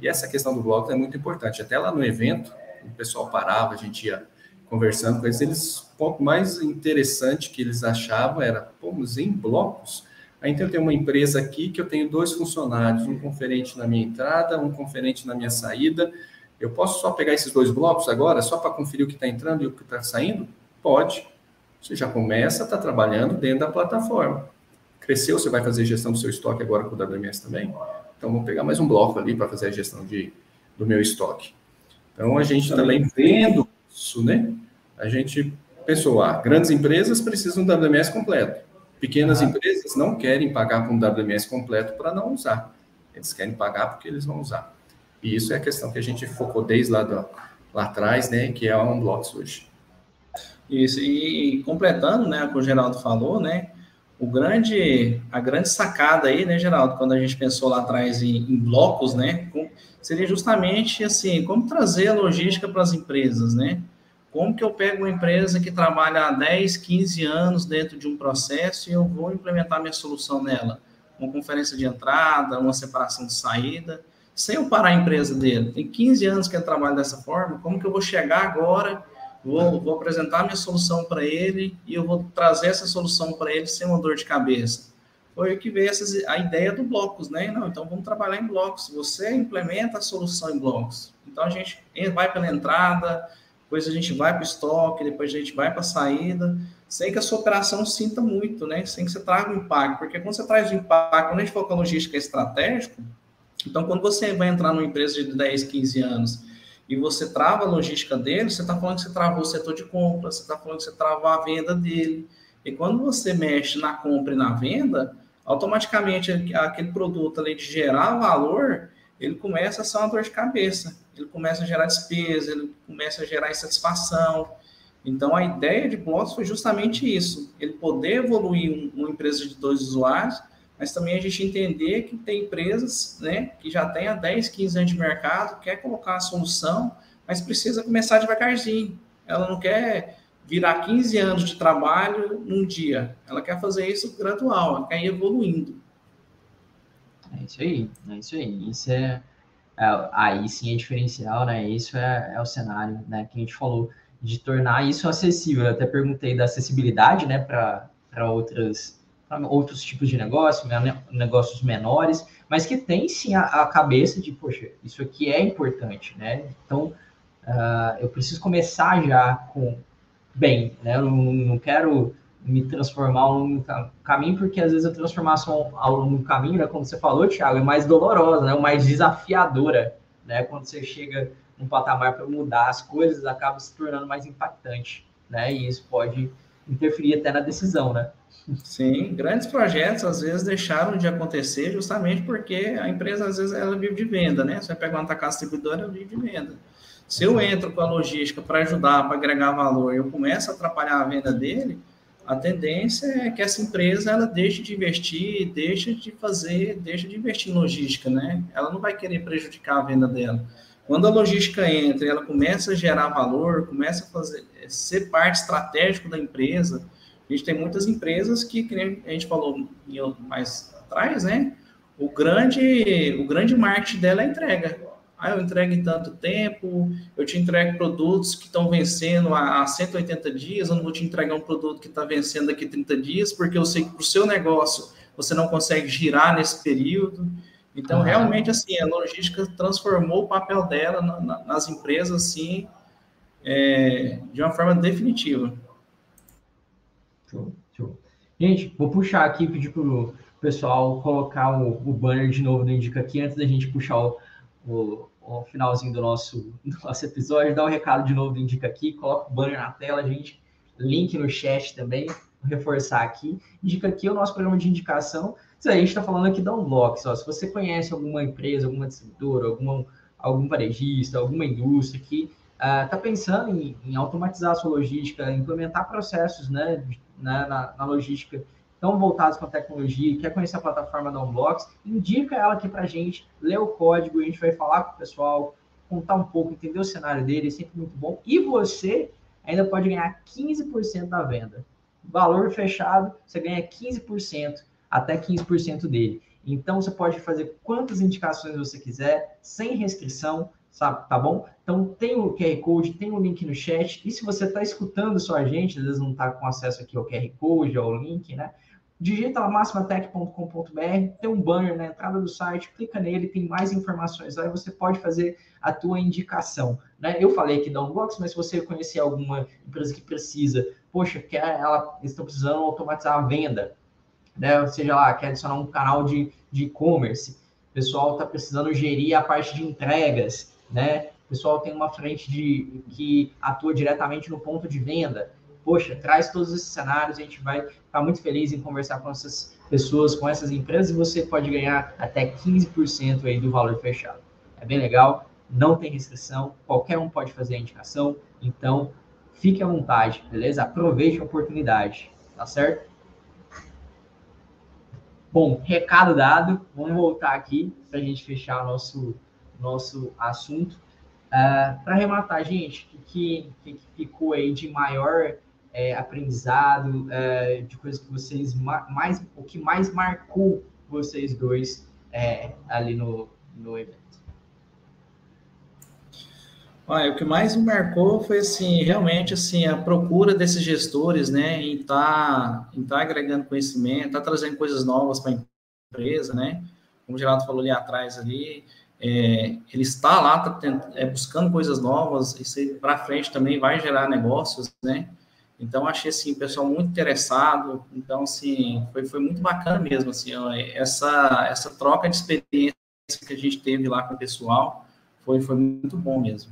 E essa questão do bloco é muito importante. Até lá no evento, o pessoal parava, a gente ia conversando com eles, eles o ponto mais interessante que eles achavam era, pomos em blocos, então eu tenho uma empresa aqui que eu tenho dois funcionários, um conferente na minha entrada, um conferente na minha saída, eu posso só pegar esses dois blocos agora, só para conferir o que está entrando e o que está saindo? Pode. Você já começa a estar tá trabalhando dentro da plataforma. Cresceu, você vai fazer gestão do seu estoque agora com o WMS também? Então, vou pegar mais um bloco ali para fazer a gestão de, do meu estoque. Então, a gente também vendo isso, né? A gente pensou, ah, grandes empresas precisam do WMS completo. Pequenas ah. empresas não querem pagar com um WMS completo para não usar. Eles querem pagar porque eles vão usar. E isso é a questão que a gente focou desde lá, do, lá atrás, né, que é a Unblocks hoje. Isso, e completando, né, o que o Geraldo falou, né, o grande, a grande sacada aí, né, Geraldo, quando a gente pensou lá atrás em, em blocos, né, seria justamente assim, como trazer a logística para as empresas, né, como que eu pego uma empresa que trabalha há 10, 15 anos dentro de um processo e eu vou implementar minha solução nela? Uma conferência de entrada, uma separação de saída, sem eu parar a empresa dele. Tem 15 anos que ele trabalha dessa forma, como que eu vou chegar agora, vou, vou apresentar minha solução para ele e eu vou trazer essa solução para ele sem uma dor de cabeça? Foi o que veio essas, a ideia do blocos, né? Não, então vamos trabalhar em blocos. Você implementa a solução em blocos. Então a gente vai pela entrada, depois a gente vai para o estoque, depois a gente vai para a saída, sem que a sua operação sinta muito, né? Sem que você traga um impacto, porque quando você traz o impacto, quando a gente for com a logística estratégica, então, quando você vai entrar numa empresa de 10, 15 anos e você trava a logística dele, você está falando que você travou o setor de compra, você está falando que você travou a venda dele. E quando você mexe na compra e na venda, automaticamente aquele produto, além de gerar valor, ele começa a ser uma dor de cabeça. Ele começa a gerar despesa, ele começa a gerar insatisfação. Então, a ideia de blocos foi justamente isso: ele poder evoluir uma empresa de dois usuários mas também a gente entender que tem empresas né, que já têm há 10, 15 anos de mercado, quer colocar a solução, mas precisa começar devagarzinho. Ela não quer virar 15 anos de trabalho num dia. Ela quer fazer isso gradual, ela quer ir evoluindo. É isso aí, é isso aí. Isso é, é aí sim é diferencial, né? Isso é, é o cenário, né? Que a gente falou de tornar isso acessível. Eu até perguntei da acessibilidade, né? Para outras outros tipos de negócio, negócios menores, mas que tem sim a, a, cabeça de, poxa, isso aqui é importante, né? Então, uh, eu preciso começar já com bem, né? Eu não, não quero me transformar ao longo do caminho, porque às vezes a transformação ao longo do caminho, né, como você falou, Thiago, é mais dolorosa, né? mais desafiadora, né? Quando você chega num patamar para mudar as coisas, acaba se tornando mais impactante, né? E isso pode interferir até na decisão, né? Sim, grandes projetos às vezes deixaram de acontecer justamente porque a empresa às vezes ela vive de venda, né? Você pega uma casa distribuidora, ela vive de venda. Se eu entro com a logística para ajudar, para agregar valor, eu começo a atrapalhar a venda dele, a tendência é que essa empresa ela deixe de investir, deixe de fazer, deixe de investir em logística, né? Ela não vai querer prejudicar a venda dela. Quando a logística entra, ela começa a gerar valor, começa a fazer ser parte estratégica da empresa, a gente tem muitas empresas que, que a gente falou mais atrás, né? O grande, o grande marketing dela é a entrega. Ah, eu entrego em tanto tempo, eu te entrego produtos que estão vencendo há 180 dias, eu não vou te entregar um produto que está vencendo daqui 30 dias, porque eu sei que para o seu negócio você não consegue girar nesse período. Então, realmente, assim, a logística transformou o papel dela na, na, nas empresas, assim, é, de uma forma definitiva. Show, show. Gente, vou puxar aqui, pedir para o pessoal colocar o, o, banner de novo no Indica aqui, antes da gente puxar o, o, o, finalzinho do nosso, do nosso episódio, dá um recado de novo do Indica aqui, coloca o banner na tela, gente, link no chat também, reforçar aqui. Indica aqui é o nosso programa de indicação. A gente está falando aqui da Unblock, só. Se você conhece alguma empresa, alguma distribuidora, alguma, algum varejista, alguma indústria que está ah, uh, pensando em, em, automatizar a sua logística, implementar processos né, né, na, na, logística tão voltados com a tecnologia, quer conhecer a plataforma da Unblocks, indica ela aqui para a gente, lê o código, a gente vai falar com o pessoal, contar um pouco, entender o cenário dele, é sempre muito bom. E você ainda pode ganhar 15% da venda. Valor fechado, você ganha 15%, até 15% dele. Então, você pode fazer quantas indicações você quiser, sem restrição, sabe? Tá bom? Então, tem o QR Code, tem o link no chat. E se você está escutando só a gente, às vezes não está com acesso aqui ao QR Code, ao link, né? Digita lá maximatech.com.br, tem um banner na entrada do site, clica nele, tem mais informações e você pode fazer a tua indicação. Né? Eu falei aqui da Unbox, mas se você conhecer alguma empresa que precisa, poxa, quer, ela, eles estão precisando automatizar a venda, né? seja lá, quer adicionar um canal de e-commerce, o pessoal está precisando gerir a parte de entregas, né? O pessoal tem uma frente de que atua diretamente no ponto de venda. Poxa, traz todos esses cenários, a gente vai ficar muito feliz em conversar com essas pessoas, com essas empresas, e você pode ganhar até 15% aí do valor fechado. É bem legal, não tem restrição, qualquer um pode fazer a indicação, então fique à vontade, beleza? Aproveite a oportunidade, tá certo? Bom, recado dado, vamos voltar aqui para a gente fechar nosso nosso assunto. Uh, é, Para arrematar, gente, o que, que, que, ficou aí de maior é, aprendizado, é, de coisas que vocês mais, o que mais marcou vocês dois é, ali no, no evento? Olha, o que mais me marcou foi assim, realmente assim, a procura desses gestores, né, em estar tá, em tá agregando conhecimento, tá trazendo coisas novas para a empresa, né? Como o Geraldo falou ali atrás ali, é, ele está lá tá tent, é, buscando coisas novas, isso para frente também vai gerar negócios, né? Então, achei, assim, o pessoal muito interessado, então, assim, foi, foi muito bacana mesmo, assim, ó, essa, essa troca de experiência que a gente teve lá com o pessoal, foi, foi muito bom mesmo.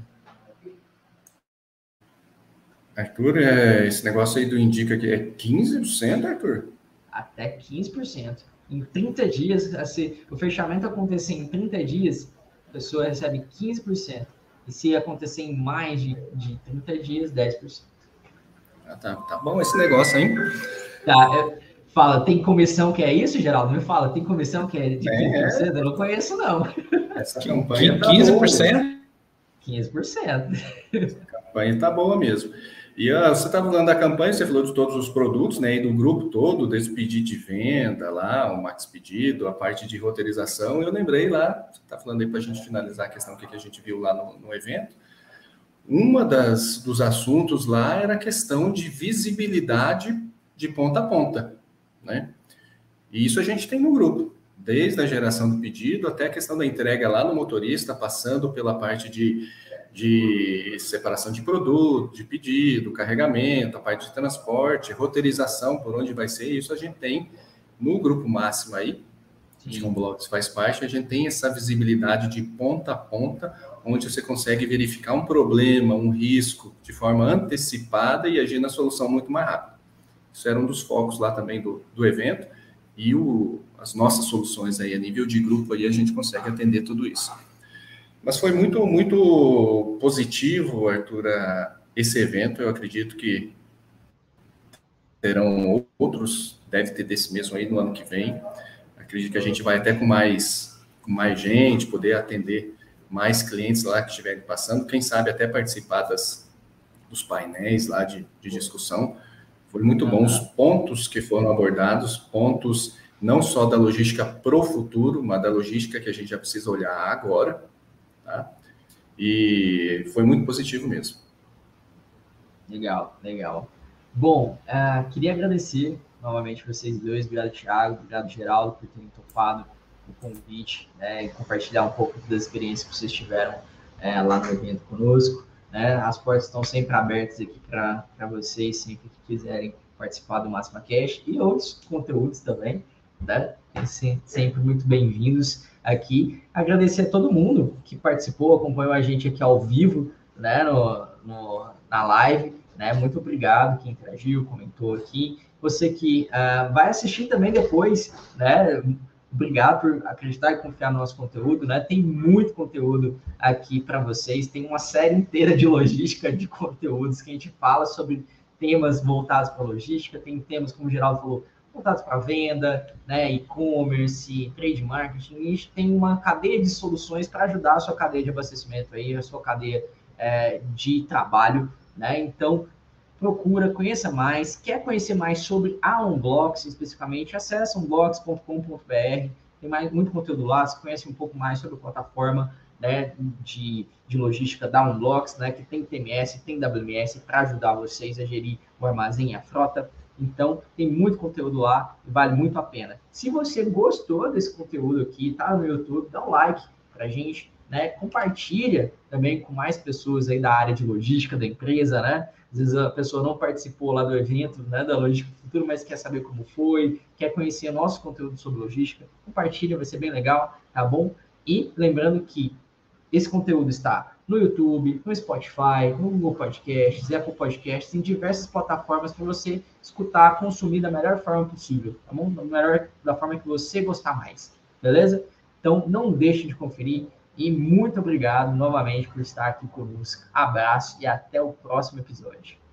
Arthur, é, esse negócio aí do indica que é 15%, Arthur? Até 15%. Em 30 dias, assim, o fechamento acontecer em 30 dias, a pessoa recebe 15%. E se acontecer em mais de, de 30 dias, 10%. Ah, tá, tá bom esse negócio, hein? Tá, é, fala, tem comissão que é isso, Geraldo? Me fala, tem comissão que é de 15%? É. Eu não conheço, não. Essa campanha 15%? Tá 15%. Essa campanha tá boa mesmo. E uh, você estava falando da campanha, você falou de todos os produtos, né, e do grupo todo, desse pedido de venda lá, o Max Pedido, a parte de roteirização, eu lembrei lá, você está falando aí para a gente finalizar a questão que a gente viu lá no, no evento, uma das dos assuntos lá era a questão de visibilidade de ponta a ponta, né? E isso a gente tem no grupo, desde a geração do pedido até a questão da entrega lá no motorista, passando pela parte de de separação de produto, de pedido, carregamento, a parte de transporte, roteirização, por onde vai ser, isso a gente tem no grupo máximo aí, de um blog faz parte, a gente tem essa visibilidade de ponta a ponta, onde você consegue verificar um problema, um risco de forma antecipada e agir na solução muito mais rápido. Isso era um dos focos lá também do, do evento, e o, as nossas soluções aí a nível de grupo aí a gente consegue atender tudo isso. Mas foi muito, muito positivo, Arthur, esse evento. Eu acredito que terão outros, deve ter desse mesmo aí no ano que vem. Acredito que a gente vai até com mais, com mais gente, poder atender mais clientes lá que estiverem passando, quem sabe até participar das, dos painéis lá de, de discussão. Foi muito bom os pontos que foram abordados, pontos não só da logística para o futuro, mas da logística que a gente já precisa olhar agora, Tá? e foi muito positivo mesmo. Legal, legal. Bom, uh, queria agradecer novamente vocês dois, obrigado Thiago, obrigado Geraldo por terem topado o convite né, e compartilhar um pouco das experiências que vocês tiveram é, lá no evento conosco. Né? As portas estão sempre abertas aqui para vocês, sempre que quiserem participar do Máxima Cash e outros conteúdos também, né? Sempre muito bem-vindos aqui. Agradecer a todo mundo que participou, acompanhou a gente aqui ao vivo, né, no, no na live, né? Muito obrigado quem interagiu, comentou aqui. Você que uh, vai assistir também depois, né? Obrigado por acreditar e confiar no nosso conteúdo, né? Tem muito conteúdo aqui para vocês, tem uma série inteira de logística de conteúdos que a gente fala sobre temas voltados para logística, tem temas, como o Geraldo falou, voltados para venda, né, e-commerce, trade marketing, e tem uma cadeia de soluções para ajudar a sua cadeia de abastecimento aí, a sua cadeia é, de trabalho, né? Então, procura, conheça mais. Quer conhecer mais sobre a Unblocks especificamente? Acesse unblocks.com.br. Tem mais, muito conteúdo lá. Você conhece um pouco mais sobre a plataforma né, de, de logística da Unblocks, né, que tem TMS, tem WMS para ajudar vocês a gerir o armazém e a frota. Então, tem muito conteúdo lá e vale muito a pena. Se você gostou desse conteúdo aqui, tá no YouTube, dá um like para a gente, né? Compartilha também com mais pessoas aí da área de logística da empresa, né? Às vezes a pessoa não participou lá do evento, né, da Logística Futuro, mas quer saber como foi, quer conhecer nosso conteúdo sobre logística, compartilha, vai ser bem legal, tá bom? E lembrando que esse conteúdo está no YouTube, no Spotify, no Google Podcasts, Apple Podcasts, em diversas plataformas para você escutar, consumir da melhor forma possível, tá bom? Da melhor da forma que você gostar mais, beleza? Então não deixe de conferir e muito obrigado novamente por estar aqui conosco. Abraço e até o próximo episódio.